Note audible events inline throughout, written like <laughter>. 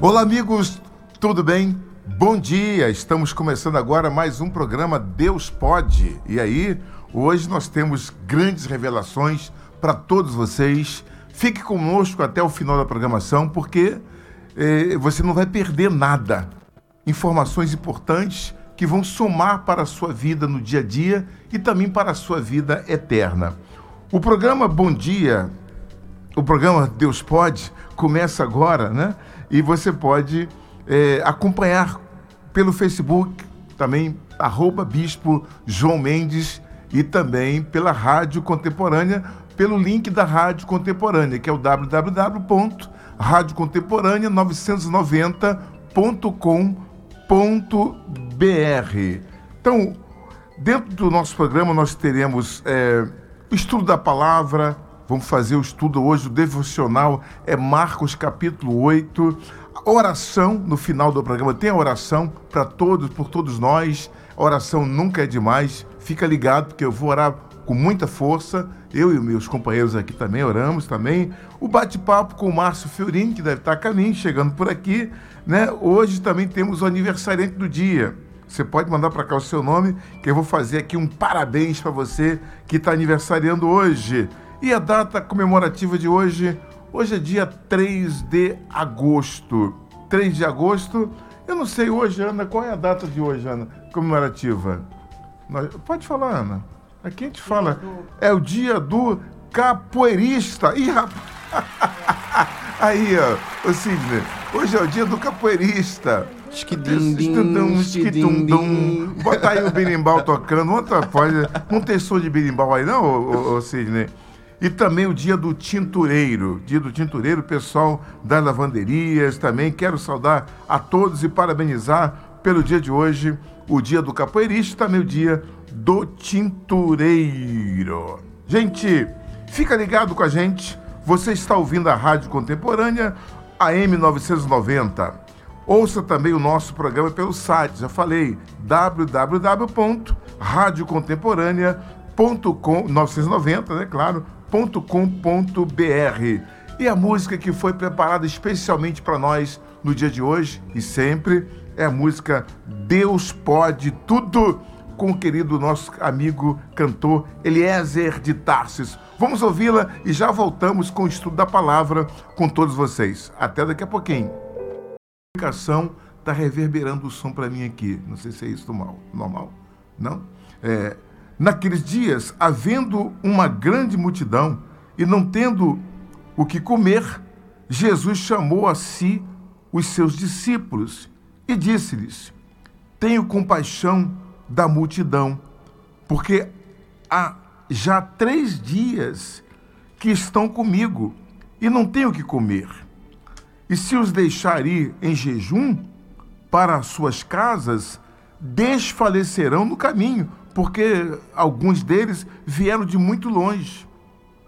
Olá, amigos, tudo bem? Bom dia! Estamos começando agora mais um programa Deus Pode. E aí, hoje nós temos grandes revelações para todos vocês. Fique conosco até o final da programação, porque eh, você não vai perder nada. Informações importantes que vão somar para a sua vida no dia a dia e também para a sua vida eterna. O programa Bom Dia, o programa Deus Pode, começa agora, né? E você pode é, acompanhar pelo Facebook, também arroba Bispo João Mendes e também pela Rádio Contemporânea, pelo link da Rádio Contemporânea, que é o www.radiocontemporânea990.com.br. Então, dentro do nosso programa nós teremos é, estudo da palavra, Vamos fazer o estudo hoje, o devocional é Marcos capítulo 8. Oração no final do programa. Tem a oração para todos, por todos nós. Oração nunca é demais. Fica ligado, porque eu vou orar com muita força. Eu e meus companheiros aqui também oramos também. O bate-papo com o Márcio Fiorini, que deve estar a caminho, chegando por aqui. Né? Hoje também temos o aniversariante do dia. Você pode mandar para cá o seu nome, que eu vou fazer aqui um parabéns para você que está aniversariando hoje. E a data comemorativa de hoje? Hoje é dia 3 de agosto. 3 de agosto. Eu não sei hoje, Ana, qual é a data de hoje, Ana, comemorativa? Pode falar, Ana. Aqui a gente fala. É o dia do capoeirista. Ih, rapaz. <laughs> Aí, ó, o Sidney. Hoje é o dia do capoeirista. Esquidum, esquidum. Bota aí o berimbau tocando. Outra. Não tem som de berimbau aí, não, ô, ô, ô Sidney? E também o dia do tintureiro, dia do tintureiro, pessoal das lavanderias também. Quero saudar a todos e parabenizar pelo dia de hoje, o dia do capoeirista, também o dia do tintureiro. Gente, fica ligado com a gente. Você está ouvindo a Rádio Contemporânea, AM 990. Ouça também o nosso programa pelo site, já falei, www.radiocontemporânea.com 990, né, claro, www.radiocultura.com.br. E a música que foi preparada especialmente para nós no dia de hoje e sempre é a música Deus Pode Tudo, com o querido nosso amigo cantor Eliezer de Tarsis. Vamos ouvi-la e já voltamos com o estudo da palavra com todos vocês. Até daqui a pouquinho. A comunicação está reverberando o som para mim aqui. Não sei se é isso normal. normal. Não? É, Naqueles dias, havendo uma grande multidão e não tendo o que comer, Jesus chamou a si os seus discípulos e disse-lhes: Tenho compaixão da multidão, porque há já três dias que estão comigo e não tenho o que comer. E se os deixar ir em jejum para suas casas, desfalecerão no caminho, porque alguns deles vieram de muito longe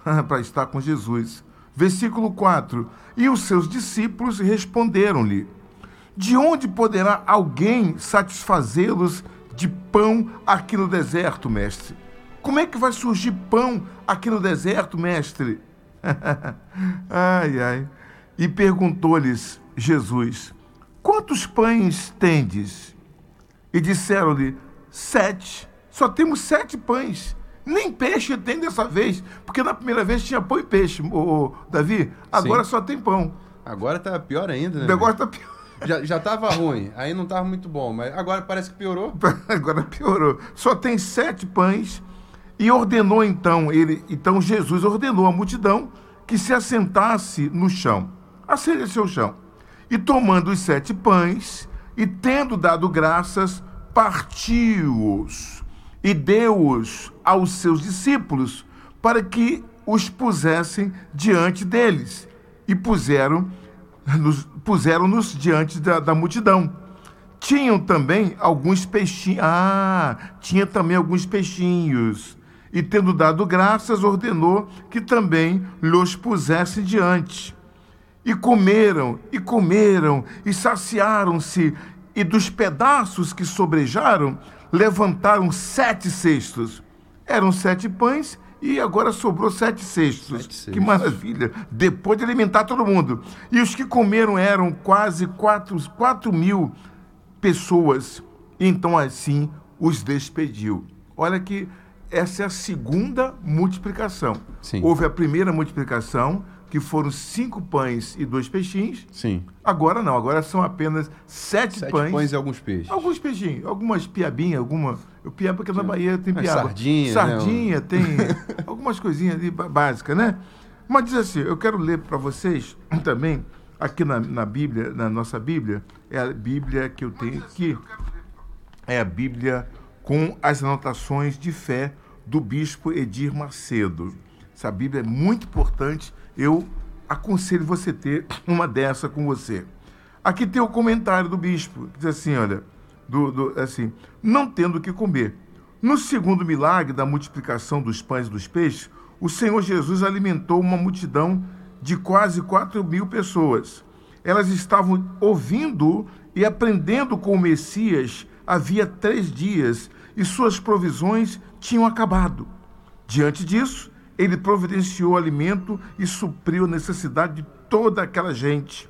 <laughs> para estar com Jesus. Versículo 4: E os seus discípulos responderam-lhe: De onde poderá alguém satisfazê-los de pão aqui no deserto, mestre? Como é que vai surgir pão aqui no deserto, mestre? <laughs> ai, ai. E perguntou-lhes Jesus: Quantos pães tendes? E disseram-lhe: Sete. Só temos sete pães. Nem peixe tem dessa vez, porque na primeira vez tinha pão e peixe, ô, Davi. Agora Sim. só tem pão. Agora tá pior ainda, né? O negócio tá pior. Já, já tava ruim, aí não tava muito bom, mas agora parece que piorou. <laughs> agora piorou. Só tem sete pães e ordenou então ele, então Jesus ordenou à multidão que se assentasse no chão. Assente-se ao chão. E tomando os sete pães e tendo dado graças, partiu-os e deu-os aos seus discípulos para que os pusessem diante deles. E puseram-nos puseram diante da, da multidão. Tinham também alguns peixinhos. Ah, tinha também alguns peixinhos. E tendo dado graças, ordenou que também lhes pusessem diante. E comeram, e comeram, e saciaram-se, e dos pedaços que sobrejaram, levantaram sete cestos. Eram sete pães E agora sobrou sete cestos. Sete cestos. Que maravilha! Depois de alimentar todo mundo. E os que comeram eram quase quatro, quatro mil pessoas. Então, assim, os despediu. Olha que essa é a segunda multiplicação. Sim. Houve a primeira multiplicação, que foram cinco pães e dois peixinhos. Sim. Agora não, agora são apenas sete, Sete pães, pães e alguns peixes. alguns peixinhos, algumas piabinhas, alguma. O piaba porque na Bahia tem Mas piaba. sardinha, né? Sardinha, <laughs> tem algumas coisinhas ali básicas, né? Mas diz assim, eu quero ler para vocês <clears throat> também, aqui na, na Bíblia, na nossa Bíblia, é a Bíblia que eu tenho aqui. É a Bíblia com as anotações de fé do bispo Edir Macedo. Essa Bíblia é muito importante. Eu aconselho você ter <laughs> uma dessa com você. Aqui tem o comentário do bispo, que diz assim, olha, do, do- assim, não tendo o que comer. No segundo milagre da multiplicação dos pães e dos peixes, o Senhor Jesus alimentou uma multidão de quase 4 mil pessoas. Elas estavam ouvindo e aprendendo com o Messias havia três dias e suas provisões tinham acabado. Diante disso, ele providenciou alimento e supriu a necessidade de toda aquela gente.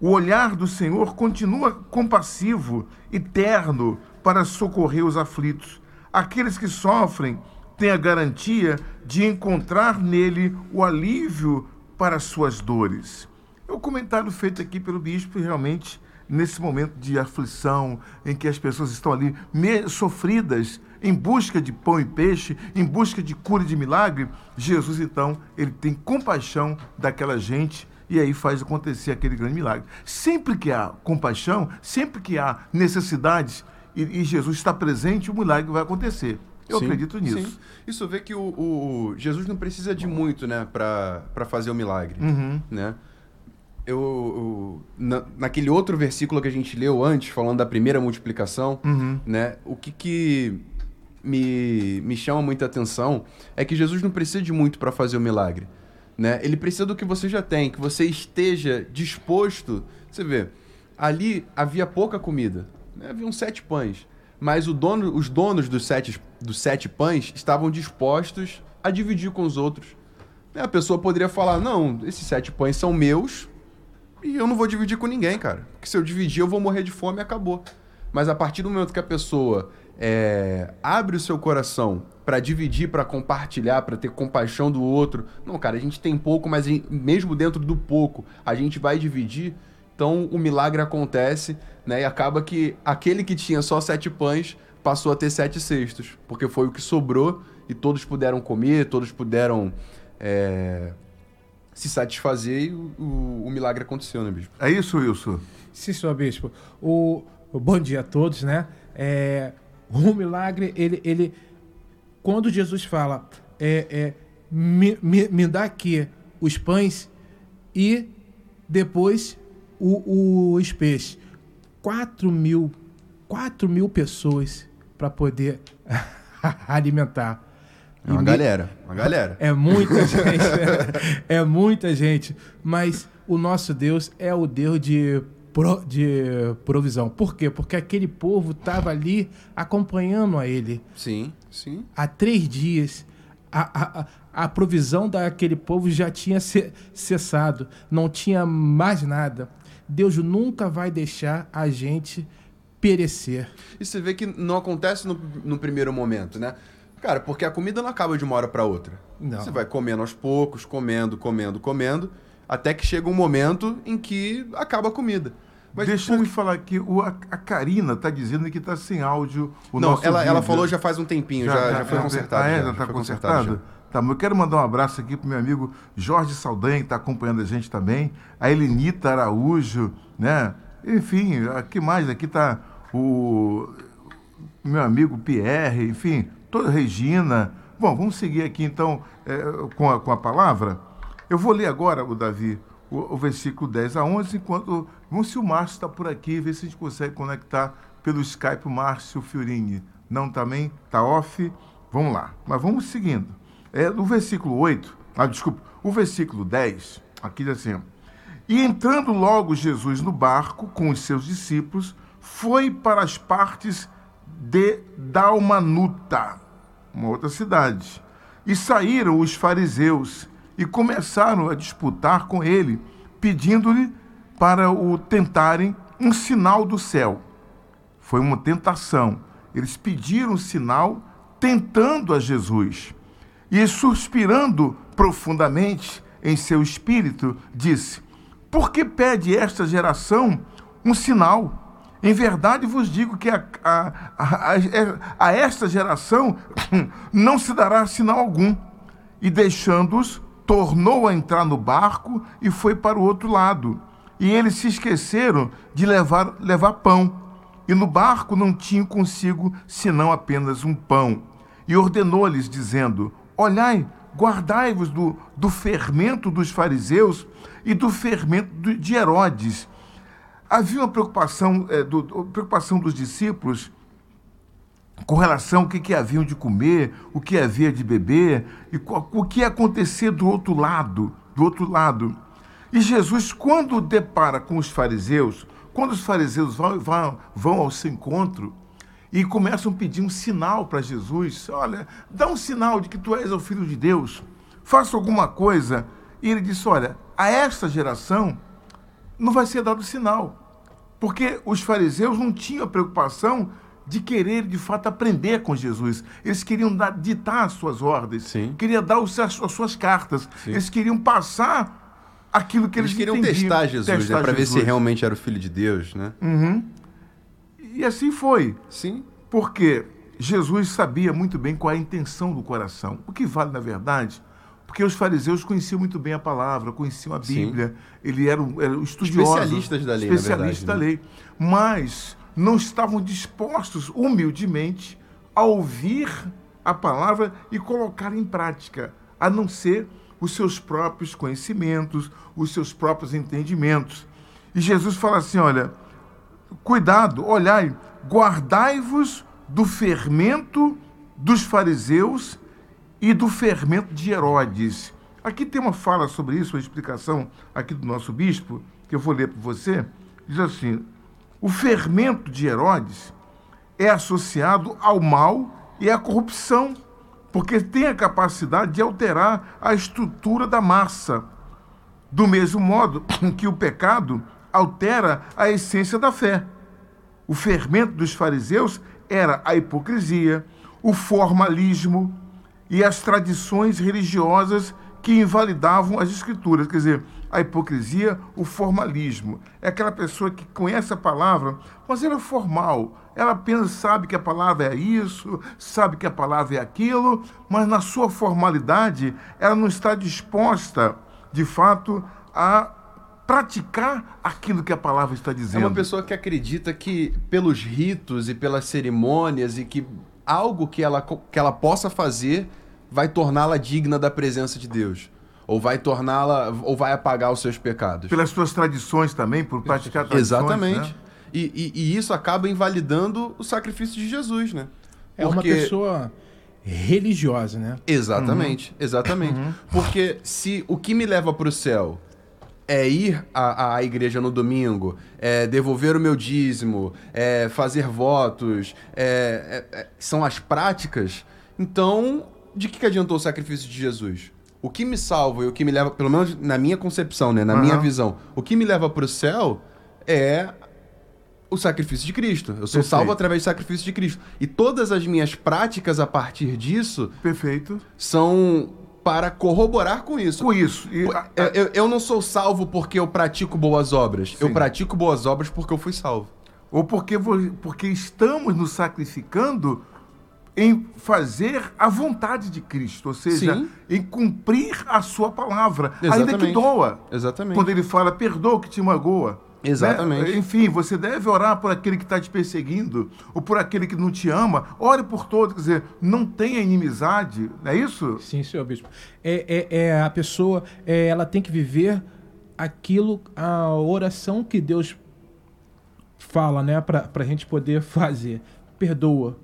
O olhar do Senhor continua compassivo e terno para socorrer os aflitos. Aqueles que sofrem têm a garantia de encontrar nele o alívio para suas dores. É o comentário feito aqui pelo bispo, realmente, nesse momento de aflição, em que as pessoas estão ali sofridas, em busca de pão e peixe, em busca de cura e de milagre, Jesus, então, ele tem compaixão daquela gente e aí faz acontecer aquele grande milagre. Sempre que há compaixão, sempre que há necessidades e, e Jesus está presente, o milagre vai acontecer. Eu Sim, acredito nisso. sim. Isso vê que o, o- Jesus não precisa de muito, né, pra fazer o milagre, Uhum. né? Eu, eu- na, naquele outro versículo que a gente leu antes, falando da primeira multiplicação, Uhum. né? O que que me, me chama muita atenção é que Jesus não precisa de muito para fazer o milagre, né? Ele precisa do que você já tem, que você esteja disposto. Você vê, ali havia pouca comida, né? haviam sete pães, mas dono, os donos dos sete, dos sete pães estavam dispostos a dividir com os outros. Né? A pessoa poderia falar: não, esses sete pães são meus, e eu não vou dividir com ninguém, cara. Porque se eu dividir, eu vou morrer de fome e acabou. Mas a partir do momento que a pessoa é, abre o seu coração para dividir, para compartilhar, para ter compaixão do outro. Não, cara, a gente tem pouco, mas gente- mesmo dentro do pouco, a gente vai dividir. Então o milagre acontece, né? E acaba que aquele que tinha só sete pães passou a ter sete cestos. Porque foi o que sobrou e todos puderam comer, todos puderam. é, se satisfazer e o, o- o milagre aconteceu, né, bispo? É isso, Wilson? Sim, senhor bispo. O, o bom dia a todos, né? É, <laughs> o milagre, ele, ele quando Jesus fala, é, é, me, me, me dá aqui os pães e depois o, os peixes. Quatro mil, quatro mil pessoas para poder <laughs> alimentar. É uma E galera, uma galera. é muita <laughs> gente. é muita gente. Mas o nosso Deus é o Deus de, pro- de provisão. Por quê? Porque aquele povo estava ali acompanhando a ele Sim, sim. há três dias. A, a, a- provisão daquele povo já tinha ce- cessado. Não tinha mais nada. Deus nunca vai deixar a gente perecer. E você vê que não acontece no, no primeiro momento, né? Cara, porque a comida não acaba de uma hora para outra. Não. Você vai comendo aos poucos, comendo, comendo, comendo, até que chega um momento em que acaba a comida. Mas Deixa eu me falar aqui, o, a, a Karina está dizendo que está sem áudio o não, ela, ela vídeo. falou já faz um tempinho, já, já, foi consertado. Ah, é? já, Já já está consertado? já. Tá, eu quero mandar um abraço aqui pro meu amigo Jorge Saldanha, que está acompanhando a gente também, a Elenita Araújo, né? Enfim, aqui mais? Aqui está o meu amigo Pierre, enfim, toda Regina. Bom, vamos seguir aqui então é, com, a, com a palavra. Eu vou ler agora, o Davi, o, o versículo 10 a 11, enquanto. Vamos se o Márcio está por aqui, ver se a gente consegue conectar pelo Skype o Márcio Fiorini. Não também? Está off? Vamos lá. Mas vamos seguindo. É, no versículo 8, ah, desculpa, o versículo 10, aqui diz assim: E entrando logo Jesus no barco com os seus discípulos, foi para as partes de Dalmanuta, uma outra cidade. E saíram os fariseus e começaram a disputar com ele, pedindo-lhe para o tentarem um sinal do céu. Foi uma tentação. Eles pediram um sinal tentando a Jesus. E suspirando profundamente em seu espírito, disse: Por que pede esta geração um sinal? Em verdade vos digo que a, a, a, a esta geração <coughs> não se dará sinal algum. E deixando-os, tornou a entrar no barco e foi para o outro lado. E eles se esqueceram de levar, levar pão. E no barco não tinham consigo senão apenas um pão. E ordenou-lhes, dizendo: Olhai, guardai-vos do, do fermento dos fariseus e do fermento de Herodes havia uma preocupação, é, do, preocupação dos discípulos com relação ao que, que haviam de comer, o que havia de beber e o que ia acontecer do outro lado, do outro lado. E Jesus, quando depara com os fariseus, quando os fariseus vão, vão, vão ao seu encontro e começam a pedir um sinal para Jesus, olha, dá um sinal de que tu és o filho de Deus, faça alguma coisa. E ele disse, olha, a esta geração não vai ser dado sinal. Porque os fariseus não tinham a preocupação de querer, de fato, aprender com Jesus. Eles queriam dar, ditar as suas ordens, Sim. queriam dar os, as, as suas cartas, Sim. eles queriam passar aquilo que eles, Eles queriam entendiam. testar Jesus, testar né? Para ver se realmente era o filho de Deus, né? Uhum. E assim foi. Sim. Porque Jesus sabia muito bem qual é a intenção do coração. O que vale, na verdade, porque os fariseus conheciam muito bem a palavra, conheciam a Sim. Bíblia, ele era um, era um estudioso. Especialistas da lei, na Especialistas da verdade, lei. Mas não estavam dispostos, humildemente, a ouvir a palavra e colocar em prática, a não ser os seus próprios conhecimentos, os seus próprios entendimentos. E Jesus fala assim: olha, cuidado, olhai, guardai-vos do fermento dos fariseus e do fermento de Herodes. Aqui tem uma fala sobre isso, uma explicação aqui do nosso bispo, que eu vou ler para você. Diz assim: o fermento de Herodes é associado ao mal e à corrupção, porque tem a capacidade de alterar a estrutura da massa. Do mesmo modo <coughs> que o pecado altera a essência da fé. O fermento dos fariseus era a hipocrisia, o formalismo e as tradições religiosas que invalidavam as escrituras. Quer dizer, a hipocrisia, o formalismo. É aquela pessoa que conhece a palavra, mas ela é formal. Ela apenas sabe que a palavra é isso, sabe que a palavra é aquilo, mas na sua formalidade, ela não está disposta, de fato, a praticar aquilo que a palavra está É dizendo. uma pessoa que acredita que pelos ritos e pelas cerimônias e que algo que ela, que ela possa fazer vai torná-la digna da presença de Deus. Ou vai torná-la, ou vai apagar os seus pecados. Pelas suas tradições também, por praticar tradições. Exatamente. né? E, e- e isso acaba invalidando o sacrifício de Jesus, né? É uma pessoa religiosa, né? Exatamente, exatamente. Porque se o que me leva para o céu é ir à, à igreja no domingo, é devolver o meu dízimo, é fazer votos, é- é- é- são as práticas, então de que, que adiantou o sacrifício de Jesus? O que me salva e o que me leva, pelo menos na minha concepção, né, na minha Aham. visão, o que me leva para o céu é o sacrifício de Cristo. Eu sou Perfeito. salvo através do sacrifício de Cristo. E todas as minhas práticas a partir disso Perfeito. são para corroborar com isso. Com isso. E, Eu, eu- eu não sou salvo porque eu pratico boas obras. Eu Sim. pratico boas obras porque eu fui salvo. ou porque, porque estamos nos sacrificando em fazer a vontade de Cristo, ou seja, Sim. em cumprir a sua palavra, ainda que Exatamente. doa. Exatamente. Quando ele fala, perdoa o que te magoa. Exatamente. Né? Enfim, você deve orar por aquele que está te perseguindo, ou por aquele que não te ama. Ore por todos, quer dizer, não tenha inimizade, não é isso? Sim, senhor bispo. É, é, é a pessoa, é, ela tem que viver aquilo, a oração que Deus fala, né, para a gente poder <laughs> fazer. Perdoa.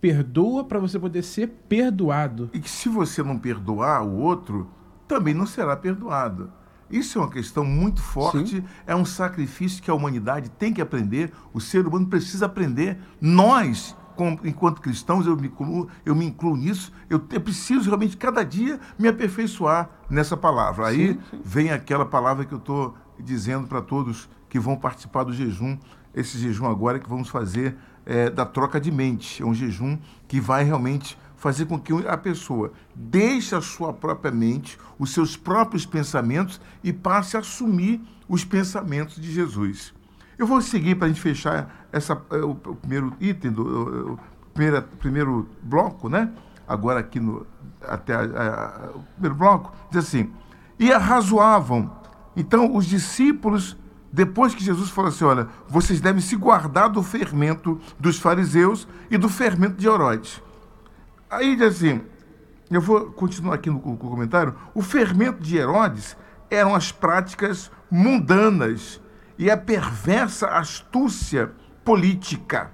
Perdoa para você poder ser perdoado. E que se você não perdoar o outro, também não será perdoado. Isso é uma questão muito forte, é um sacrifício que a humanidade tem que aprender, o ser humano precisa aprender. Nós, como- enquanto cristãos, eu me incluo, eu me incluo nisso, eu, te- preciso realmente cada dia me aperfeiçoar nessa palavra. Aí vem aquela palavra que eu estou dizendo para todos que vão participar do jejum, esse jejum agora que vamos fazer é, da troca de mente. É um jejum que vai realmente fazer com que a pessoa deixe a sua própria mente, os seus próprios pensamentos e passe a assumir os pensamentos de Jesus. Eu vou seguir para a gente fechar essa, eh, o, o primeiro item, do o primeira- primeiro bloco, né? Agora aqui no até a- a- o primeiro bloco, diz assim: e arrazoavam. Então os discípulos, depois que Jesus falou assim: olha, vocês devem se guardar do fermento dos fariseus e do fermento de Herodes. Aí diz assim, eu vou continuar aqui no, comentário. O fermento de Herodes eram as práticas mundanas e a perversa astúcia política.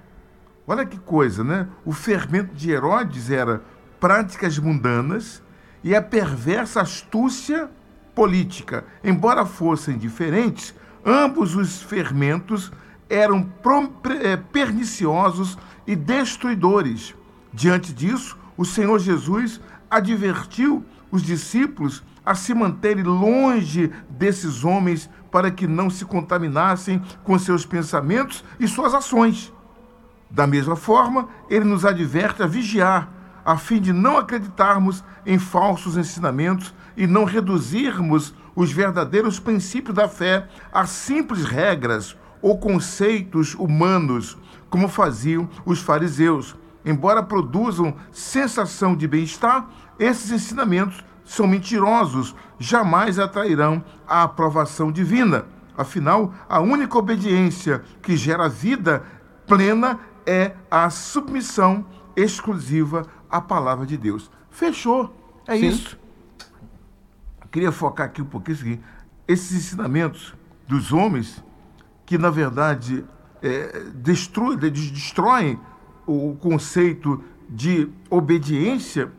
Olha que coisa, né? O fermento de Herodes era práticas mundanas e a perversa astúcia política. Embora fossem diferentes, ambos os fermentos eram eh, perniciosos e destruidores. Diante disso, o Senhor Jesus advertiu os discípulos a se manterem longe desses homens para que não se contaminassem com seus pensamentos e suas ações. Da mesma forma, ele nos adverte a vigiar, a fim de não acreditarmos em falsos ensinamentos e não reduzirmos os verdadeiros princípios da fé a simples regras ou conceitos humanos, como faziam os fariseus. Embora produzam sensação de bem-estar, esses ensinamentos são mentirosos, jamais atrairão a aprovação divina. Afinal, a única obediência que gera vida plena é a submissão exclusiva à palavra de Deus. Fechou. É Sim. isso. Queria focar aqui um pouquinho o seguinte: esses ensinamentos dos homens, que na verdade é, destrui- de- destroem o conceito de obediência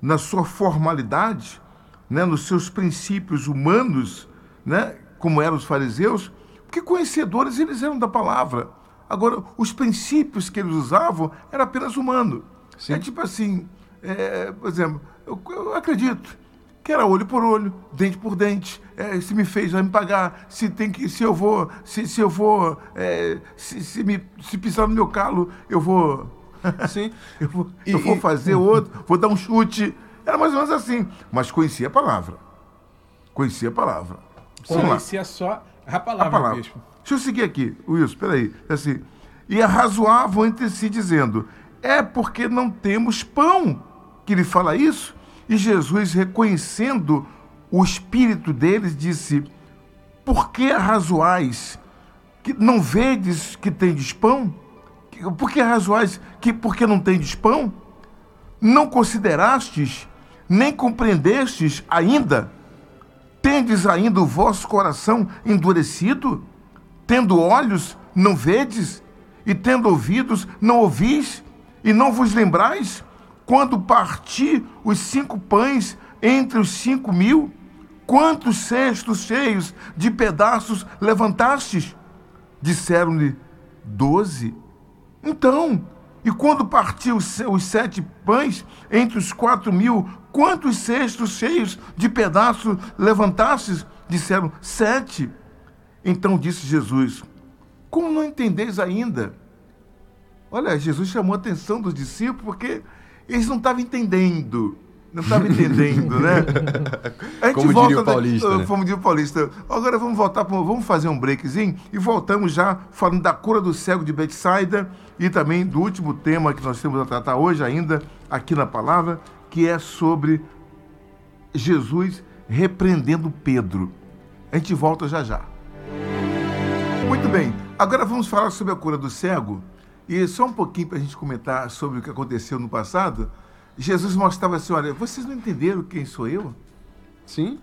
na sua formalidade, né, nos seus princípios humanos, né, como eram os fariseus, porque conhecedores eles eram da palavra. Agora, os princípios que eles usavam era apenas humano. Sim. É tipo assim, é, por exemplo, eu, eu acredito que era olho por olho, dente por dente. É, se me fez, vai me pagar. Se tem que, se eu vou, se, se eu vou, é, se, se me, se pisar no meu calo, eu vou, <laughs> Sim. eu vou, E- eu vou e- fazer outro, vou dar um chute. Era mais ou menos assim, mas conhecia a palavra. Conhecia a palavra. Vamos lá. Conhecia só a palavra, A palavra. bispo. Deixa eu seguir aqui, Wilson, peraí. Assim, e arrazoavam entre si, dizendo: É porque não temos pão que ele fala isso? E Jesus, reconhecendo o espírito deles, disse: Por que arrazoais? Que não vedes que tendes pão? Por que arrazoais que porque não tendes pão? Não considerastes, nem compreendestes ainda? Tendes ainda o vosso coração endurecido? Tendo olhos, não vedes? E tendo ouvidos, não ouvis? E não vos lembrais? Quando parti os cinco pães entre os cinco mil? Quantos cestos cheios de pedaços levantastes? Disseram-lhe, doze. Então, e quando partiu os se- os sete pães entre os quatro mil, quantos cestos cheios de pedaços levantastes? Disseram, sete. Então disse Jesus, como não entendeis ainda? Olha, Jesus chamou a atenção dos discípulos porque eles não estavam entendendo. Não estavam entendendo, né? <laughs> A gente Como volta diria o paulista, né? Como diria o paulista. Agora vamos voltar, pro- vamos fazer um breakzinho e voltamos já falando da cura do cego de Betsaida e também do último tema que nós temos a tratar hoje ainda aqui na palavra, que é sobre Jesus repreendendo Pedro. A gente volta já já. Muito bem, agora vamos falar sobre a cura do cego. E só um pouquinho para a gente comentar sobre o que aconteceu no passado. Jesus mostrava assim: olha, vocês não entenderam quem sou eu? Sim.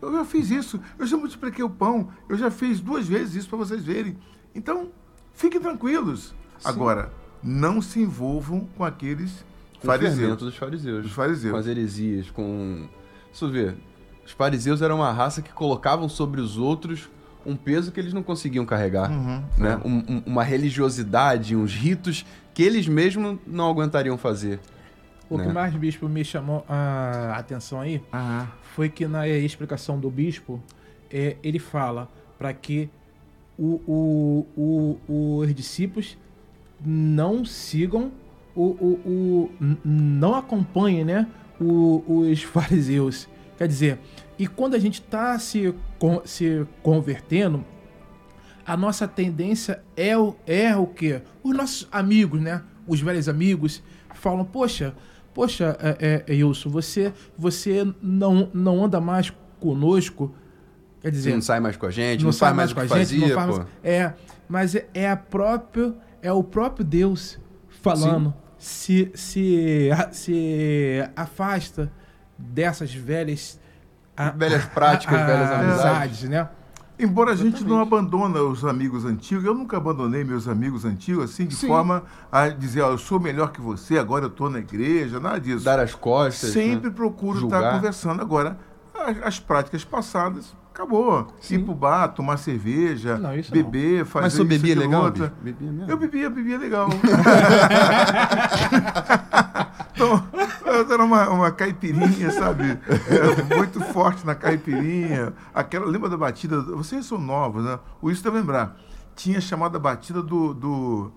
Eu já fiz isso, eu já multipliquei o pão, eu já fiz duas vezes isso para vocês verem. Então, fiquem tranquilos. Agora, não se envolvam com aqueles Com fariseus. dos fariseus. Dos fariseus. Com as heresias, com... Isso ver. Os fariseus eram uma raça que colocavam sobre os outros um peso que eles não conseguiam carregar. né? Um- um- uma religiosidade, uns ritos que eles mesmos não aguentariam fazer. O que né? mais, bispo, me chamou a atenção aí Aham. foi que na explicação do bispo, é, ele fala para que o, o, o- os discípulos não sigam, o, o, o- não acompanhem né, os fariseus. Quer dizer, e quando a gente está se, se convertendo, a nossa tendência é o, é o quê? Os nossos amigos, né? Os velhos amigos falam, poxa, poxa, é, é, Wilson, você, você não, não anda mais conosco. Quer dizer, não sai mais com a gente, não, faz mais o que fazia, não faz pô. mais- É, mas é, é a próprio, é o próprio Deus falando. Se, se, a- se afasta dessas velhas... a- Velhas práticas, <laughs> velhas amizades. né? Embora a gente não abandona os amigos antigos, eu nunca abandonei meus amigos antigos, assim, de Sim. forma a dizer, ó, eu sou melhor que você, agora eu estou na igreja, nada disso. Dar as costas. Sempre né? procuro Julgar. estar conversando. Agora, as, as práticas passadas, acabou. Ir pro bar, tomar cerveja, Não, isso beber, fazer Mas isso, bebia legal, bicho? Bebia mesmo? Eu bebia, bebia legal. <laughs> <laughs> então, era uma, uma caipirinha, sabe? Muito forte na caipirinha. Aquela, lembra da batida? Vocês são novos, né? O isso deve lembrar. Tinha chamada batida do. do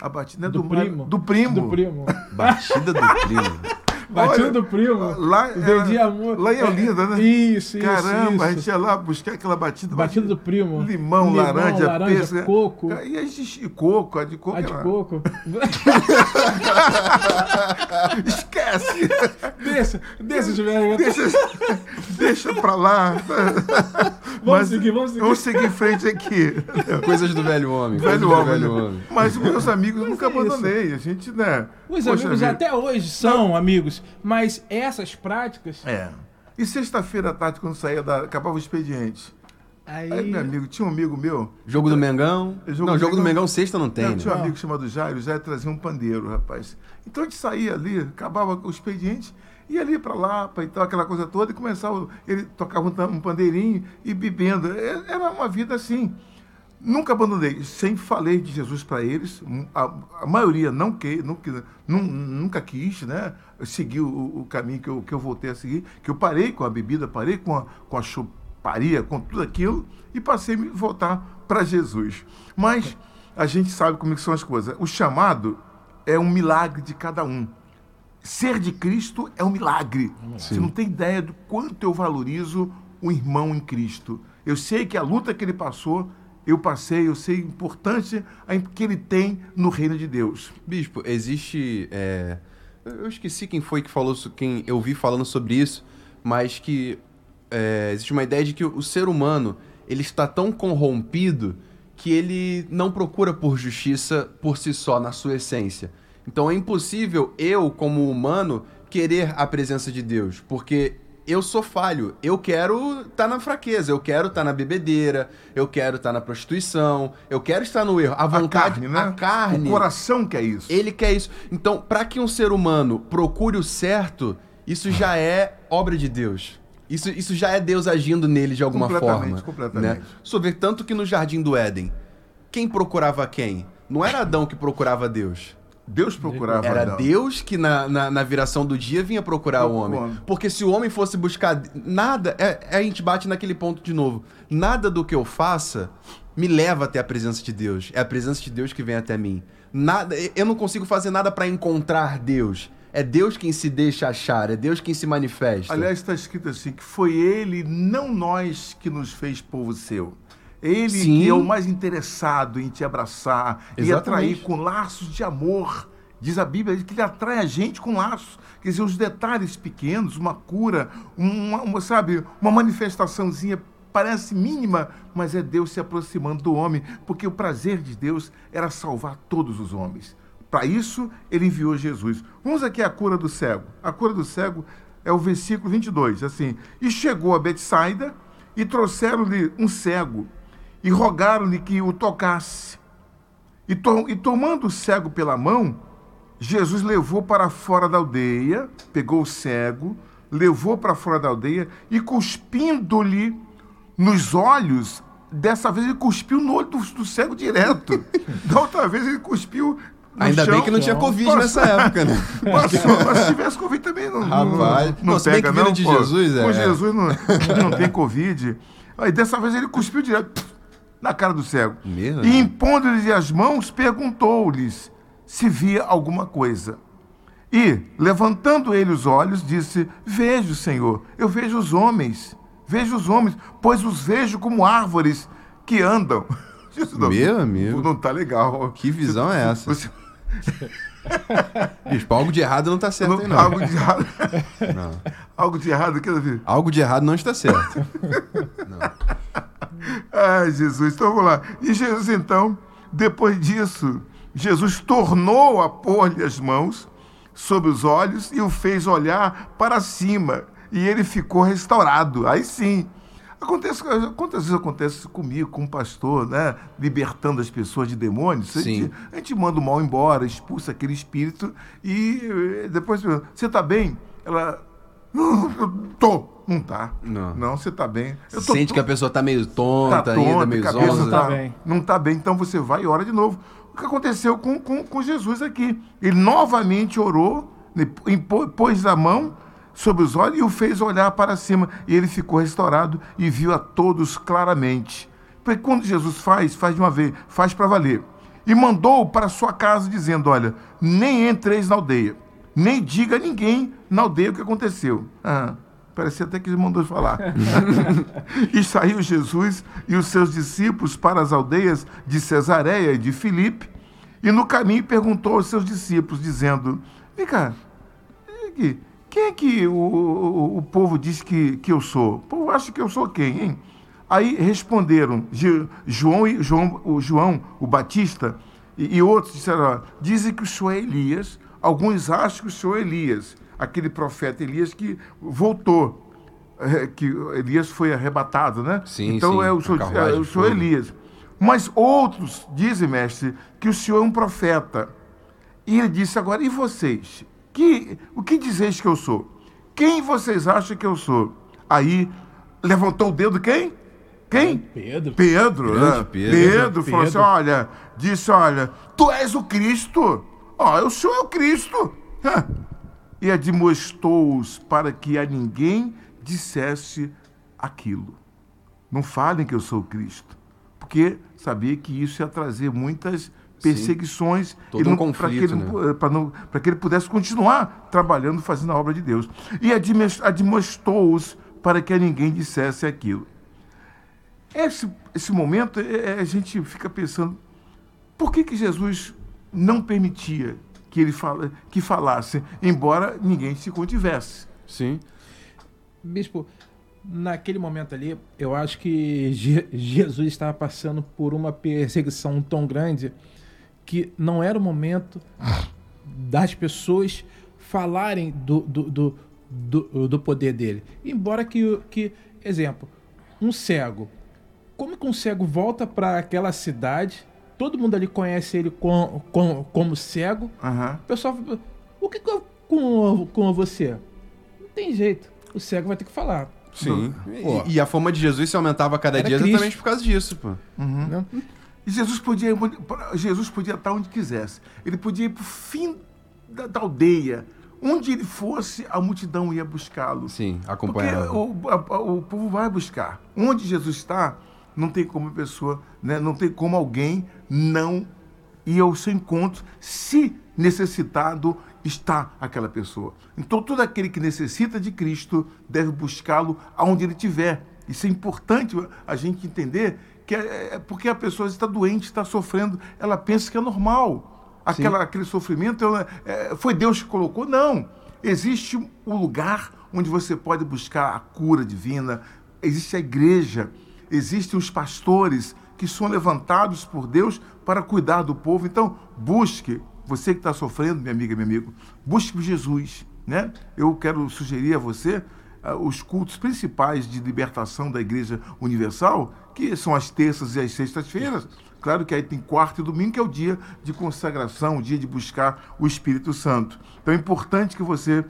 a batida né, Do primo. Do primo. Do primo. <laughs> Batida do primo. Batida do primo. Lá, Vendia era- muito. lá em Olinda, né? Isso, isso. Caramba, a isso. gente ia lá buscar aquela batida. Batida do primo. Limão, laranja, laranja pêssego. coco. E a gente, e coco, a de coco. A de era- coco. <laughs> Esquece! Deixa, deixa, Juliano. deixa, deixa pra lá. Vamos seguir, vamos seguir. Vamos seguir em frente aqui. Coisas do velho homem. Velho do homem. velho né? homem. Mas os meus amigos eu nunca é isso. abandonei. A gente, né? Os poxa amigos vida. até hoje são amigos, mas essas práticas. É. E sexta-feira à tarde, quando saía da. acabava o expediente. Aí, Aí, meu amigo, tinha um amigo meu. Jogo do Mengão. Jogo não, do jogo do Mengão- Mengão sexta não tem, Não, né? tinha um Não. amigo chamado Jairo, o Jairo trazia um pandeiro, rapaz. Então a gente saía ali, acabava o expediente, ia ali pra Lapa e tal, aquela coisa toda, e começava, ele tocava um, um pandeirinho e bebendo. É- Era uma vida assim. Nunca abandonei, sempre falei de Jesus para eles. A, a maioria não que, nunca, nun- nunca quis, né? Seguir o, o caminho que eu, que eu voltei a seguir, que eu parei com a bebida, parei com a, com a chuparia, com tudo aquilo, e passei a me voltar para Jesus. Mas a gente sabe como é são as coisas. O chamado é um milagre de cada um. Ser de Cristo é um milagre. Você não tem ideia do quanto eu valorizo o irmão em Cristo. Eu sei que a luta que ele passou, eu passei, eu sei a importância que ele tem no reino de Deus. Bispo, existe. é, Eu esqueci quem foi que falou, quem eu vi falando sobre isso, mas que é, existe uma ideia de que o ser humano ele está tão corrompido que ele não procura por justiça por si só, na sua essência. Então é impossível eu, como humano, querer a presença de Deus, porque eu sou falho. Eu quero estar na fraqueza, eu quero estar na bebedeira, eu quero estar na prostituição, eu quero estar no erro. A A vontade, carne, né? a carne. O coração quer isso. Ele quer isso. Então, para que um ser humano procure o certo, isso já é obra de Deus. Isso, isso já é Deus agindo nele de alguma Completamente, forma. completamente. Né? Ver tanto que no Jardim do Éden, quem procurava quem? Não era Adão que procurava Deus. Deus procurava Era Adão. Deus que na, na, na viração do dia vinha procurar o homem. homem. Porque se o homem fosse buscar nada, é, a gente bate naquele ponto de novo. Nada do que eu faça me leva até a presença de Deus. É a presença de Deus que vem até mim. Nada, eu não consigo fazer nada para encontrar Deus. É Deus quem se deixa achar, é Deus quem se manifesta. Aliás, está escrito assim, que foi ele, não nós, que nos fez povo seu. Ele Sim. que é o mais interessado em te abraçar e atrair com laços de amor. Diz a Bíblia que ele atrai a gente com laços. Quer dizer, os detalhes pequenos, uma cura, uma, uma, sabe, uma manifestaçãozinha parece mínima, mas é Deus se aproximando do homem, porque o prazer de Deus era salvar todos os homens. Para isso, ele enviou Jesus. Vamos aqui à cura do cego. A cura do cego é o versículo 22, assim. E chegou a Betsaida e trouxeram-lhe um cego e rogaram-lhe que o tocasse. E, to- e tomando o cego pela mão, Jesus levou para fora da aldeia, pegou o cego, levou para fora da aldeia e cuspindo-lhe nos olhos, dessa vez ele cuspiu no olho do, do cego direto. <laughs> da outra vez ele cuspiu no Ainda chão. bem que não tinha Covid nessa época, né? <laughs> Passou, mas se tivesse Covid também não, não- Rapaz, não, não, bem pega, não, de pô. Jesus, é. Com Jesus não, não tem Covid. Aí dessa vez ele cuspiu direto na cara do cego. Mesmo? E impondo-lhe as mãos, perguntou-lhes se via alguma coisa. E, levantando ele os olhos, disse: Vejo, Senhor, eu vejo os homens, vejo os homens, pois os vejo como árvores que andam. <laughs> Isso não- Meu amigo. Não tá legal. Que visão é essa? Você, Bispo, algo de errado não tá certo não, aí, não. algo de errado. Não. <laughs> algo de errado, quer ver? Algo de errado não está certo. <laughs> Ai, Jesus, então vamos lá. E Jesus, então, depois disso, Jesus tornou a pôr-lhe as mãos sobre os olhos e o fez olhar para cima. E ele ficou restaurado. Aí sim. Acontece, quantas vezes acontece isso comigo, com um pastor, né? Libertando as pessoas de demônios. A Sim. gente, a gente manda o mal embora, expulsa aquele espírito e depois você está bem? Ela. "Não, eu tô. Não tá. Não. Não, você está bem. Eu tô Sente que a pessoa tá meio tonta, tá ainda, tonta, meio cabeça zonza. Não tá tá- bem. Não tá bem, então você vai e ora de novo. O que aconteceu com, com, com Jesus aqui? Ele novamente orou, né, pôs a mão sobre os olhos e o fez olhar para cima. E ele ficou restaurado e viu a todos claramente. Porque quando Jesus faz, faz de uma vez, faz para valer. E mandou para sua casa, dizendo: Olha, nem entreis na aldeia, nem diga a ninguém na aldeia o que aconteceu. Ah, parecia até que ele mandou falar. <laughs> <laughs> e saiu Jesus e os seus discípulos para as aldeias de Cesareia e de Filipe, e no caminho perguntou aos seus discípulos, dizendo: Vem cá, aqui, quem é que o, o, o povo diz que, que eu sou? O povo acha que eu sou quem, hein? Aí responderam João, e, João, o João, o Batista, e, e outros disseram: ó, dizem que o senhor é Elias, alguns acham que o senhor é Elias, aquele profeta Elias que voltou, eh, que Elias foi arrebatado, né? Sim, então sim, é o senhor, é senhor fogo. Elias. Mas outros dizem, mestre, que o senhor é um profeta. E ele disse agora, e vocês? Que, o que dizeis que eu sou? Quem vocês acham que eu sou? Aí levantou o dedo quem? Quem? Pedro. Pedro, né? Pedro. Pedro falou assim: Pedro. olha, disse: olha, tu és o Cristo. Ó, o senhor é o Cristo. E admoestou-os para que a ninguém dissesse aquilo. Não falem que eu sou Cristo. Porque sabia que isso ia trazer muitas perseguições e um para que, né? que ele pudesse continuar trabalhando, fazendo a obra de Deus. E admoestou-os para que a ninguém dissesse aquilo. Esse, esse momento, é- é- a gente fica pensando, por que, que Jesus não permitia que ele fala, que falasse, embora ninguém se contivesse? Sim. Bispo, naquele momento ali, eu acho que Je- Jesus estava passando por uma perseguição tão grande que não era o momento das pessoas falarem do, do, do, do, do poder dele. Embora que, que, exemplo, um cego. Como que um cego volta para aquela cidade, todo mundo ali conhece ele com, com, como cego, Aham. o pessoal fala, o que que eu- com, com você? Não tem jeito. O cego vai ter que falar. Sim. E, e a fama de Jesus se aumentava a cada Era dia Cristo. exatamente por causa disso, pô. né? E Jesus podia, Jesus podia estar onde quisesse. Ele podia ir para o fim da, da aldeia. Onde ele fosse, a multidão ia buscá-lo. Sim, Porque acompanhava. o, a- a- o povo vai buscar. Onde Jesus está, não tem como a pessoa, né, não tem como alguém não ir ao seu encontro se necessitado está aquela pessoa. Então, todo aquele que necessita de Cristo deve buscá-lo aonde ele estiver. Isso é importante a gente entender que é, é porque a pessoa está doente, está sofrendo, ela pensa que é normal. Aquela, aquele sofrimento ela, é, foi Deus que colocou? Não. Existe um lugar onde você pode buscar a cura divina, existe a igreja, existem os pastores que são levantados por Deus para cuidar do povo. Então, busque, você que está sofrendo, minha amiga, meu amigo, busque Jesus. Né? Eu quero sugerir a você ah, os cultos principais de libertação da Igreja Universal, que são as terças e as sextas-feiras. Claro que aí tem quarto e domingo, que é o dia de consagração, o dia de buscar o Espírito Santo. Então é importante que você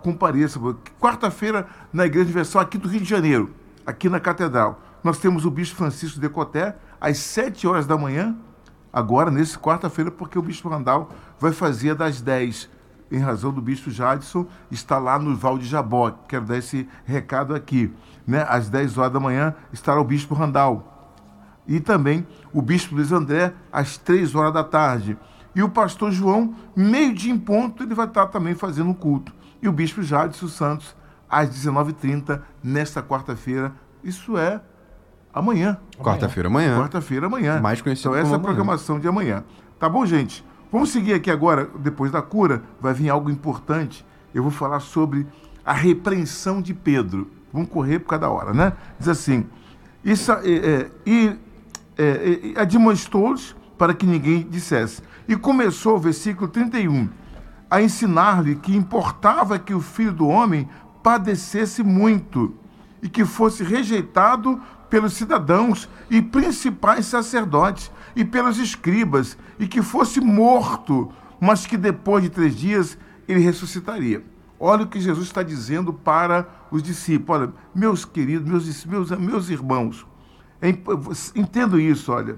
compareça. Quarta-feira, na Igreja Universal aqui do Rio de Janeiro, aqui na Catedral. Nós temos o Bispo Francisco de Coté, às 7 horas da manhã, agora, nesse quarta-feira, porque o Bispo Randal vai fazer das 10, em razão do Bispo Jadson, está lá no Val de Jabó. Quero dar esse recado aqui. Né? Às 10 horas da manhã estará o Bispo Randal. E também o Bispo Luiz André, às 3 horas da tarde. E o pastor João, meio dia em ponto, ele vai estar também fazendo um culto. E o Bispo Jadson Santos, às 19h30, nesta quarta-feira. Isso é amanhã. Quarta-feira amanhã. Quarta-feira amanhã. Mais conhecido Então essa é a amanhã. programação de amanhã. Tá bom, gente? Vamos seguir aqui agora, depois da cura, vai vir algo importante. Eu vou falar sobre a repreensão de Pedro. Vamos correr por cada hora, né? Diz assim: isso, é, é, e é, é, admoestou-os para que ninguém dissesse. E começou o versículo 31 a ensinar-lhe que importava que o filho do homem padecesse muito e que fosse rejeitado pelos cidadãos e principais sacerdotes e pelos escribas e que fosse morto, mas que depois de três dias ele ressuscitaria. Olha o que Jesus está dizendo para os discípulos. Olha, meus queridos, meus, meus, meus irmãos, é entendo isso, olha.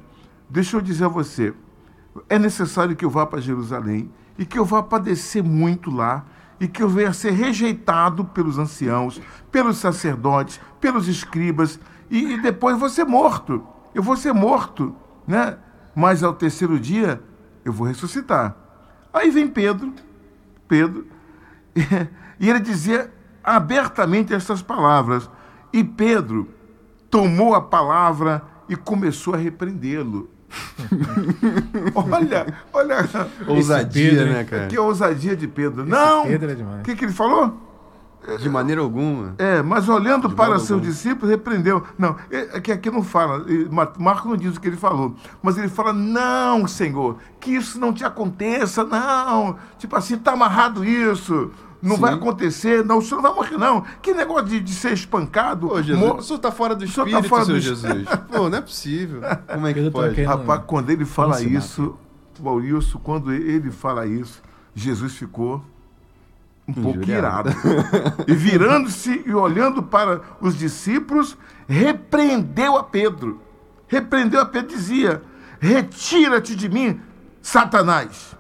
Deixa eu dizer a você. É necessário que eu vá para Jerusalém e que eu vá padecer muito lá e que eu venha ser rejeitado pelos anciãos, pelos sacerdotes, pelos escribas e, e depois vou ser morto. Eu vou ser morto, né? Mas ao terceiro dia eu vou ressuscitar. Aí vem Pedro, Pedro, <laughs> e ele dizia abertamente essas palavras. E Pedro tomou a palavra e começou a repreendê-lo. <laughs> olha, olha. Ousadia, Pedro, né, cara? Que ousadia de Pedro. Não! Pedro é demais. O que, que ele falou? De maneira alguma. É, mas olhando para modo seus discípulos, repreendeu. Não, é é que aqui não fala, Ma- Marco não diz o que ele falou, mas ele fala: não, Senhor, que isso não te aconteça, não. Tipo assim, está amarrado isso. Não Sim. vai acontecer, não, o senhor não vai morrer, não. Que negócio de, de ser espancado. Pô, Jesus, mo- o senhor tá fora do O tá espírito, fora seu do- Jesus. <laughs> Pô, não é possível. Como é que Pedro tá pode? querendo- Rapaz, quando ele fala isso, Maurício, quando ele fala isso, Jesus ficou um pouco irado. <laughs> e virando-se e olhando para os discípulos, repreendeu a Pedro. Repreendeu a Pedro e dizia: Retira-te de mim, Satanás,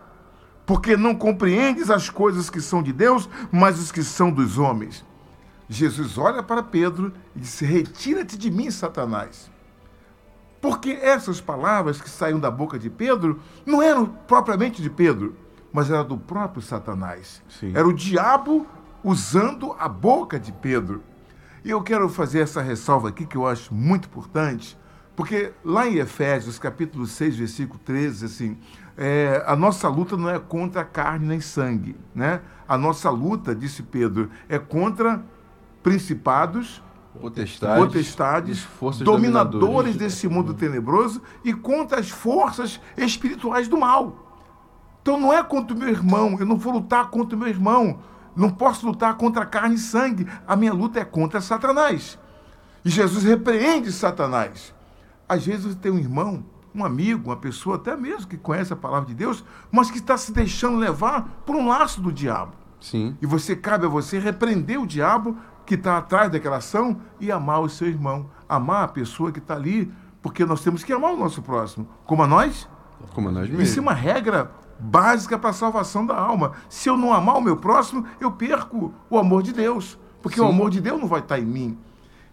porque não compreendes as coisas que são de Deus, mas os que são dos homens. Jesus olha para Pedro e disse: Retira-te de mim, Satanás. Porque essas palavras que saíam da boca de Pedro não eram propriamente de Pedro, mas era do próprio Satanás. Sim. Era o diabo usando a boca de Pedro. E eu quero fazer essa ressalva aqui que eu acho muito importante, porque lá em Efésios, capítulo 6, versículo 13, assim, é, a nossa luta não é contra carne nem sangue, né? A nossa luta, disse Pedro, é contra principados, Potestades, potestades, dominadores dominadoras. desse mundo tenebroso e contra as forças espirituais do mal. Então não é contra o meu irmão, eu não vou lutar contra o meu irmão, não posso lutar contra carne e sangue, a minha luta é contra Satanás. E Jesus repreende Satanás. Às vezes você tem um irmão, um amigo, uma pessoa até mesmo que conhece a palavra de Deus, mas que está se deixando levar por um laço do diabo. Sim. E você cabe a você repreender o diabo que está atrás daquela ação e amar o seu irmão, amar a pessoa que está ali, porque nós temos que amar o nosso próximo, como a nós. Como nós Isso é mesmos. uma regra básica para a salvação da alma. Se eu não amar o meu próximo, eu perco o amor de Deus, porque o Sim. amor de Deus não vai estar em mim.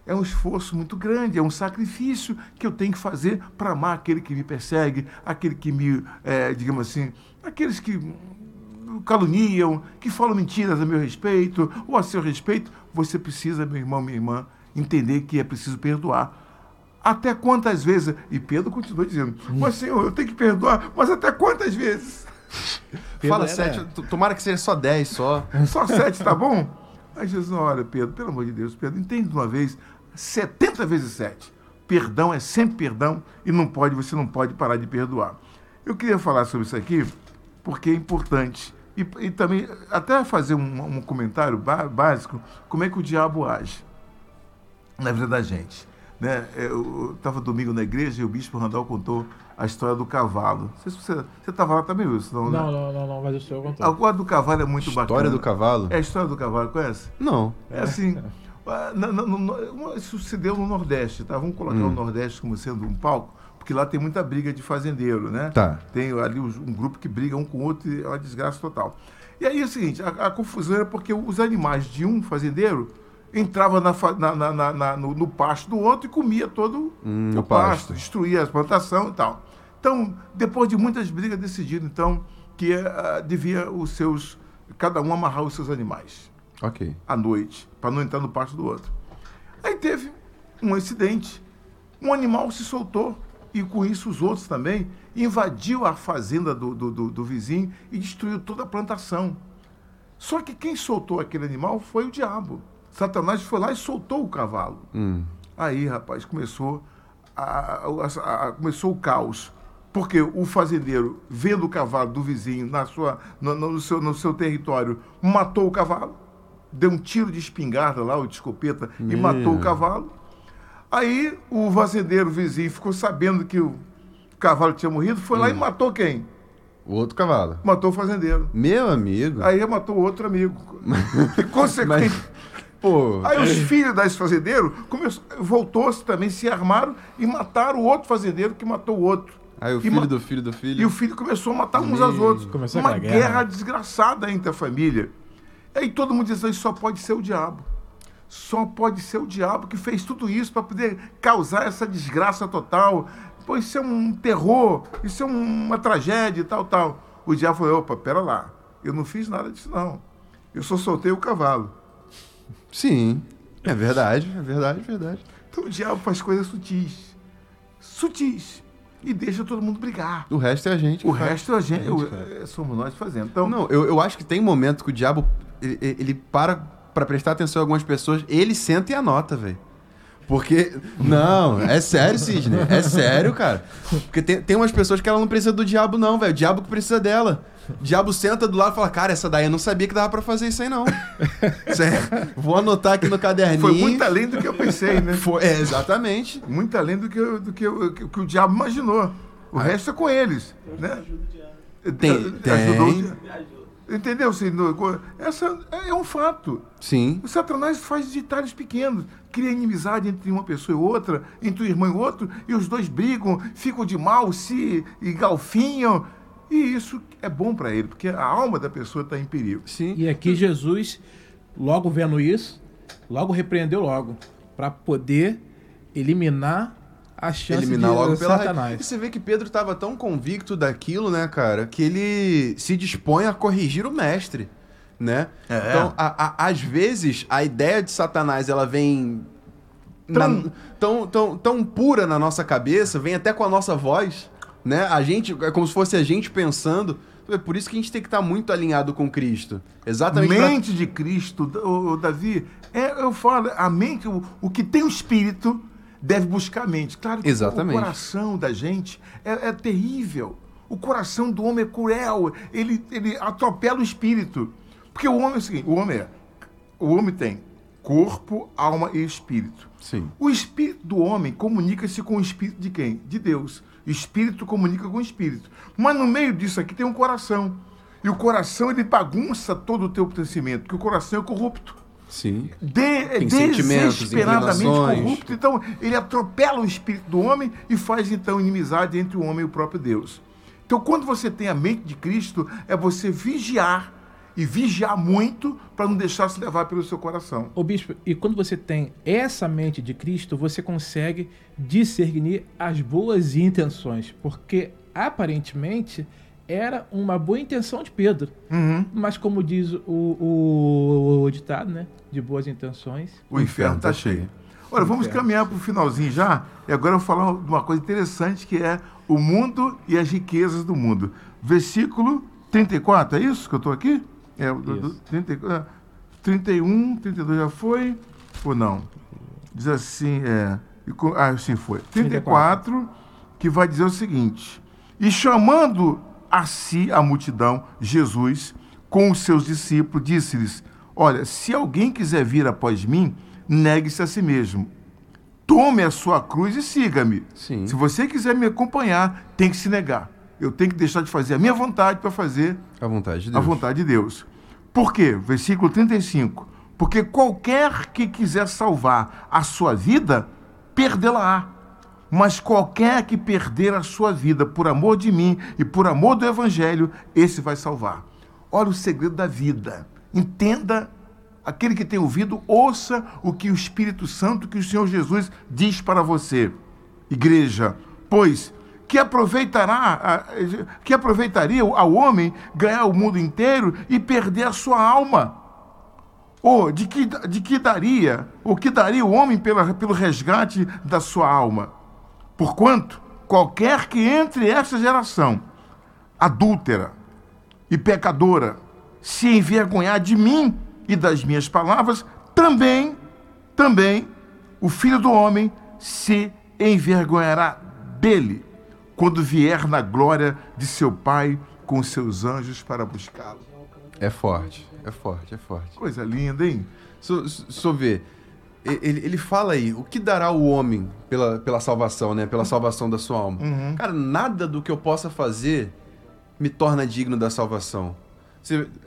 É um esforço muito grande, é um sacrifício que eu tenho que fazer para amar aquele que me persegue, aquele que me, eh, digamos assim, aqueles que caluniam, que falam mentiras a meu respeito ou a seu respeito. Você precisa, meu irmão, minha irmã, entender que é preciso perdoar. Até quantas vezes? E Pedro continuou dizendo: Mas Senhor, eu tenho que perdoar, mas até quantas vezes? <laughs> Pedro Fala era- sete, tomara que seja só dez só. Só sete, tá bom? Aí Jesus, olha, Pedro, pelo amor de Deus, Pedro, entende de uma vez, 70 vezes sete. Perdão é sempre perdão e não pode, você não pode parar de perdoar. Eu queria falar sobre isso aqui porque é importante. E, e também, até fazer um, um comentário básico, como é que o diabo age na vida da gente. Né? Eu estava domingo na igreja e o bispo Randall contou a história do cavalo. Não sei se você estava lá também, Wilson. Não, né? Não, não, não, não, mas o senhor contou. A história do cavalo é muito bacana. História do cavalo? É a história do cavalo, conhece? Não. É assim, Na- no- no- isso se deu no Nordeste, tá? Vamos colocar Hum. o Nordeste como sendo um palco, porque lá tem muita briga de fazendeiro, né? Tá. Tem ali um grupo que briga um com o outro e é uma desgraça total. E aí é o seguinte, a, a confusão era porque os animais de um fazendeiro entravam na na- na- na- no, no pasto do outro e comia todo Hum, o pasto. pasto, destruía a plantação e tal. Então, depois de muitas brigas, decidiram então que ah, devia os seus cada um amarrar os seus animais Ok. à noite, para não entrar no pasto do outro. Aí teve um incidente. Um animal se soltou e com isso os outros também invadiu a fazenda do, do, do- do vizinho e destruiu toda a plantação. Só que quem soltou aquele animal foi o diabo. Satanás foi lá e soltou o cavalo. Hum. Aí, rapaz, começou, a- a- a- começou o caos. Porque o fazendeiro, vendo o cavalo do vizinho na sua, no, no- no seu, no seu território, matou o cavalo, deu um tiro de espingarda lá, ou de escopeta, e matou o cavalo. Aí o fazendeiro vizinho ficou sabendo que o cavalo tinha morrido, foi lá e matou quem? O outro cavalo. Matou o fazendeiro. Meu amigo. Aí matou outro amigo. <laughs> E, consequentemente, Pô. Aí os filhos desse fazendeiro começou- voltou-se também, se armaram e mataram o outro fazendeiro que matou o outro. Aí o E filho ma- do filho do filho. E o filho começou a matar uns aos outros. Começou Uma guerra. guerra. desgraçada entre a família. Aí todo mundo diz, isso só pode ser o diabo. Só pode ser o diabo que fez tudo isso para poder causar essa desgraça total. Pô, isso é um terror, isso é uma tragédia e tal, tal. O diabo falou, opa, pera lá, eu não fiz nada disso não. Eu só soltei o cavalo. Sim. É verdade, é verdade, é verdade. Então o diabo faz coisas sutis. Sutis. E deixa todo mundo brigar. O resto é a gente. O resto a gente, gente o- faz. é, somos nós fazendo. Então, Não, eu, eu acho que tem momento que o diabo ele, ele para pra prestar atenção em algumas pessoas, ele senta e anota, velho. Porque. Não, é sério, Sidney. É sério, cara. Porque tem, tem umas pessoas que ela não precisa do diabo, não, velho. O diabo que precisa dela. O diabo senta do lado e fala: Cara, essa daí eu não sabia que dava pra fazer isso aí, não. Sério. Vou anotar aqui no caderninho. foi muito além do que eu pensei, né? Foi- é, exatamente. Muito além do que, eu- do que, eu- que- que o diabo imaginou. O resto é com eles. Né? Tem- Ajudou o tem. diabo. Entendeu? No- Essa é um fato. Sim. O Satanás faz detalhes pequenos, cria inimizade entre uma pessoa e outra, entre um irmão e outro, e os dois brigam, ficam de mal, se galfinham. E isso é bom para ele, porque a alma da pessoa está em perigo. Sim. E aqui Jesus, logo vendo isso, logo repreendeu logo, para poder eliminar a chance eliminar de logo pela raiz. E Satanás. você vê que Pedro estava tão convicto daquilo, né, cara, que ele se dispõe a corrigir o mestre, né? É. Então, a- a- às vezes, a ideia de Satanás, ela vem Tão- na- tão, tão, tão pura na nossa cabeça, vem até com a nossa voz, né? A gente, é como se fosse a gente pensando. É por isso que a gente tem que estar muito alinhado com Cristo. Exatamente pra- mente de Cristo, ô, ô, Davi, é, eu falo, a mente, o, o que tem o espírito deve buscar a mente. Claro que Exatamente. o coração da gente é, é terrível. O coração do homem é cruel, ele, ele atropela o espírito. Porque o homem é o seguinte, o homem é, o homem tem corpo, alma e espírito. Sim. O espírito do homem comunica-se com o espírito de quem? De Deus. O espírito comunica com o espírito. Mas no meio disso aqui tem um coração. E o coração ele bagunça todo o teu pensamento, porque o coração é corrupto. Sim. De, Tem sentimentos, desesperadamente corrupto. Então, ele atropela o espírito do homem e faz então inimizade entre o homem e o próprio Deus. Então, quando você tem a mente de Cristo, é você vigiar e vigiar muito para não deixar se levar pelo seu coração. Ô bispo, e quando você tem essa mente de Cristo, você consegue discernir as boas intenções, porque aparentemente era uma boa intenção de Pedro, Uhum. mas como diz o, o- o ditado, né, de boas intenções. O inferno está cheio. Olha, vamos Inferno. caminhar para o finalzinho já. E agora eu vou falar de uma coisa interessante que é o mundo e as riquezas do mundo. Versículo 34, é isso que eu estou aqui? É, do, do, Isso. 30, é, 31, 32 já foi? Ou não? Diz assim, é. Ah, sim, foi. 34, que vai dizer o seguinte: E chamando a si a multidão, Jesus, com os seus discípulos, disse-lhes: Olha, se alguém quiser vir após mim, negue-se a si mesmo. Tome a sua cruz e siga-me. Se você quiser me acompanhar, tem que se negar. Eu tenho que deixar de fazer a minha vontade para fazer A vontade de a Deus. vontade de Deus. Por quê? Versículo 35. Porque qualquer que quiser salvar a sua vida, perdê-la-á. Mas qualquer que perder a sua vida por amor de mim e por amor do Evangelho, esse vai salvar. Olha o segredo da vida. Entenda, aquele que tem ouvido, ouça o que o Espírito Santo, que o Senhor Jesus diz para você. Igreja, pois que aproveitará, que aproveitaria ao homem ganhar o mundo inteiro e perder a sua alma? Ou de que, de que daria, o que daria o homem pela, pelo resgate da sua alma? Porquanto, qualquer que entre esta geração adúltera e pecadora se envergonhar de mim e das minhas palavras, também, também o filho do homem se envergonhará dele quando vier na glória de seu Pai com seus anjos para buscá-lo. É forte, é forte, é forte. Coisa linda, hein? Só ver. Ele, ele fala aí, o que dará o homem pela, pela salvação, né? Pela salvação da sua alma. Uhum. Cara, nada do que eu possa fazer me torna digno da salvação.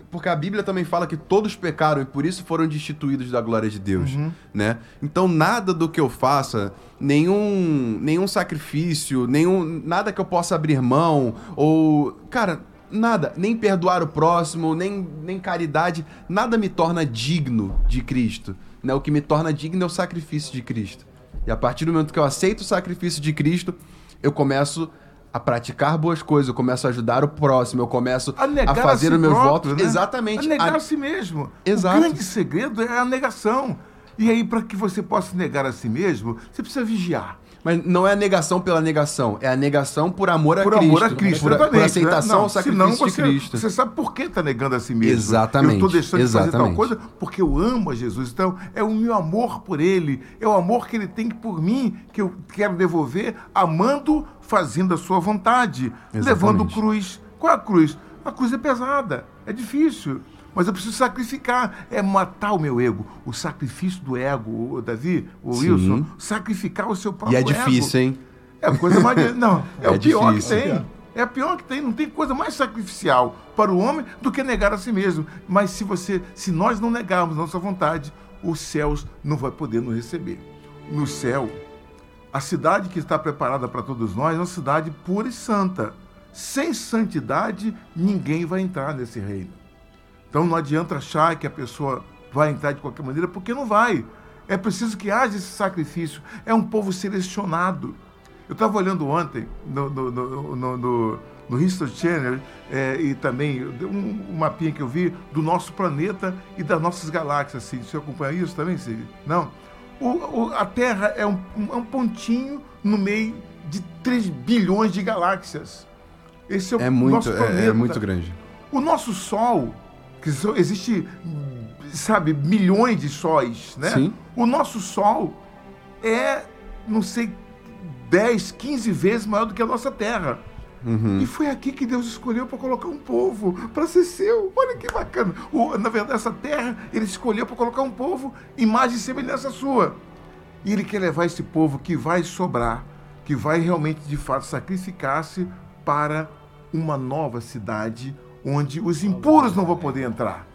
Porque a Bíblia também fala que todos pecaram e por isso foram destituídos da glória de Deus, uhum. né? Então nada do que eu faça, nenhum nenhum sacrifício, nenhum nada que eu possa abrir mão ou, cara, nada, nem perdoar o próximo, nem nem caridade, nada me torna digno de Cristo, né? O que me torna digno é o sacrifício de Cristo. E a partir do momento que eu aceito o sacrifício de Cristo, eu começo a praticar boas coisas, eu começo a ajudar o próximo, eu começo a, a fazer a os meus próprio, votos. Né? Exatamente. A negar a... a si mesmo. Exato. O grande segredo é a negação. E aí, para que você possa negar a si mesmo, você precisa vigiar. Mas não é a negação pela negação, é a negação por amor a por Cristo. Por amor a Cristo, por, por aceitação né? ao sacrifício você, de Cristo. Você sabe por que está negando a si mesmo. Exatamente. Eu estou deixando exatamente. de fazer tal coisa porque eu amo a Jesus. Então, é o meu amor por Ele, é o amor que Ele tem por mim, que eu quero devolver, amando, fazendo a sua vontade, exatamente. levando cruz. Qual é a cruz? A cruz é pesada, é difícil. Mas eu preciso sacrificar, é matar o meu ego. O sacrifício do ego, o Davi, o Sim. Wilson, sacrificar o seu próprio ego. E é difícil, ego. hein? É a coisa mais. Não, é, é o pior difícil. que tem. É a pior que tem. Não tem coisa mais sacrificial para o homem do que negar a si mesmo. Mas se você, se nós não negarmos nossa vontade, os céus não vai poder nos receber. No céu, a cidade que está preparada para todos nós é uma cidade pura e santa. Sem santidade, ninguém vai entrar nesse reino. Então não adianta achar que a pessoa vai entrar de qualquer maneira, porque não vai. É preciso que haja esse sacrifício. É um povo selecionado. Eu estava olhando ontem no, no, no, no, no History Channel é, e também um, um mapinha que eu vi do nosso planeta e das nossas galáxias. Assim. Você acompanha isso também, Cid? Não? O, o, a Terra é um, um, um pontinho no meio de 3 bilhões de galáxias. Esse é o é muito, nosso planeta. É, é muito grande. O nosso Sol que existe, sabe, milhões de sóis, né? Sim. O nosso Sol é, não sei, 10, 15 vezes maior do que a nossa Terra. Uhum. E foi aqui que Deus escolheu para colocar um povo, para ser seu. Olha que bacana. O, na verdade, essa terra, ele escolheu para colocar um povo, imagem e semelhança sua. E ele quer levar esse povo que vai sobrar, que vai realmente, de fato, sacrificar-se para uma nova cidade, onde os impuros não vão poder entrar.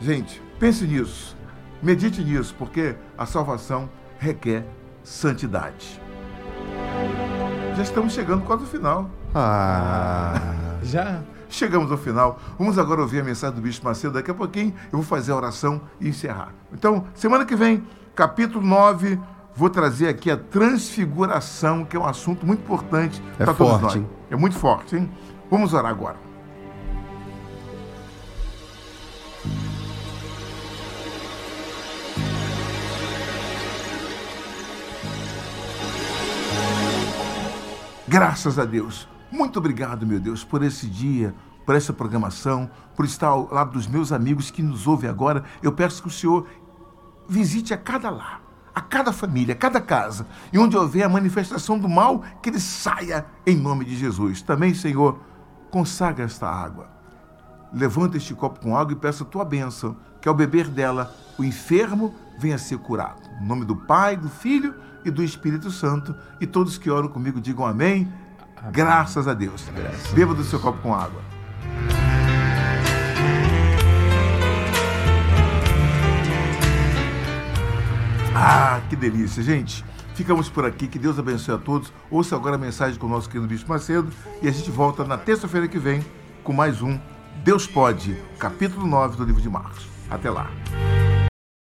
Gente, pense nisso, medite nisso, porque a salvação requer santidade. Já estamos chegando quase ao final. Ah, já? Chegamos ao final. Vamos agora ouvir a mensagem do Bispo Macedo. Daqui a pouquinho eu vou fazer a oração e encerrar. Então, semana que vem, capítulo 9, vou trazer aqui a transfiguração, que é um assunto muito importante é para todos nós. Hein? É muito forte, hein? Vamos orar agora. Graças a Deus. Muito obrigado, meu Deus, por esse dia, por essa programação, por estar ao lado dos meus amigos que nos ouvem agora. Eu peço que o Senhor visite a cada lar, a cada família, a cada casa, e onde houver a manifestação do mal, que ele saia em nome de Jesus. Também, Senhor, consagra esta água. Levanta este copo com água e peça a tua bênção, que ao beber dela, o enfermo venha a ser curado. Em nome do Pai, do Filho e do Espírito Santo. E todos que oram comigo digam amém. amém. Graças a Deus. Graças. Beba do seu copo com água. Ah, que delícia, gente. Ficamos por aqui, que Deus abençoe a todos. Ouça agora a mensagem com o nosso querido Bispo Macedo e a gente volta na terça-feira que vem com mais um Deus Pode, capítulo 9 do livro de Marcos. Até lá.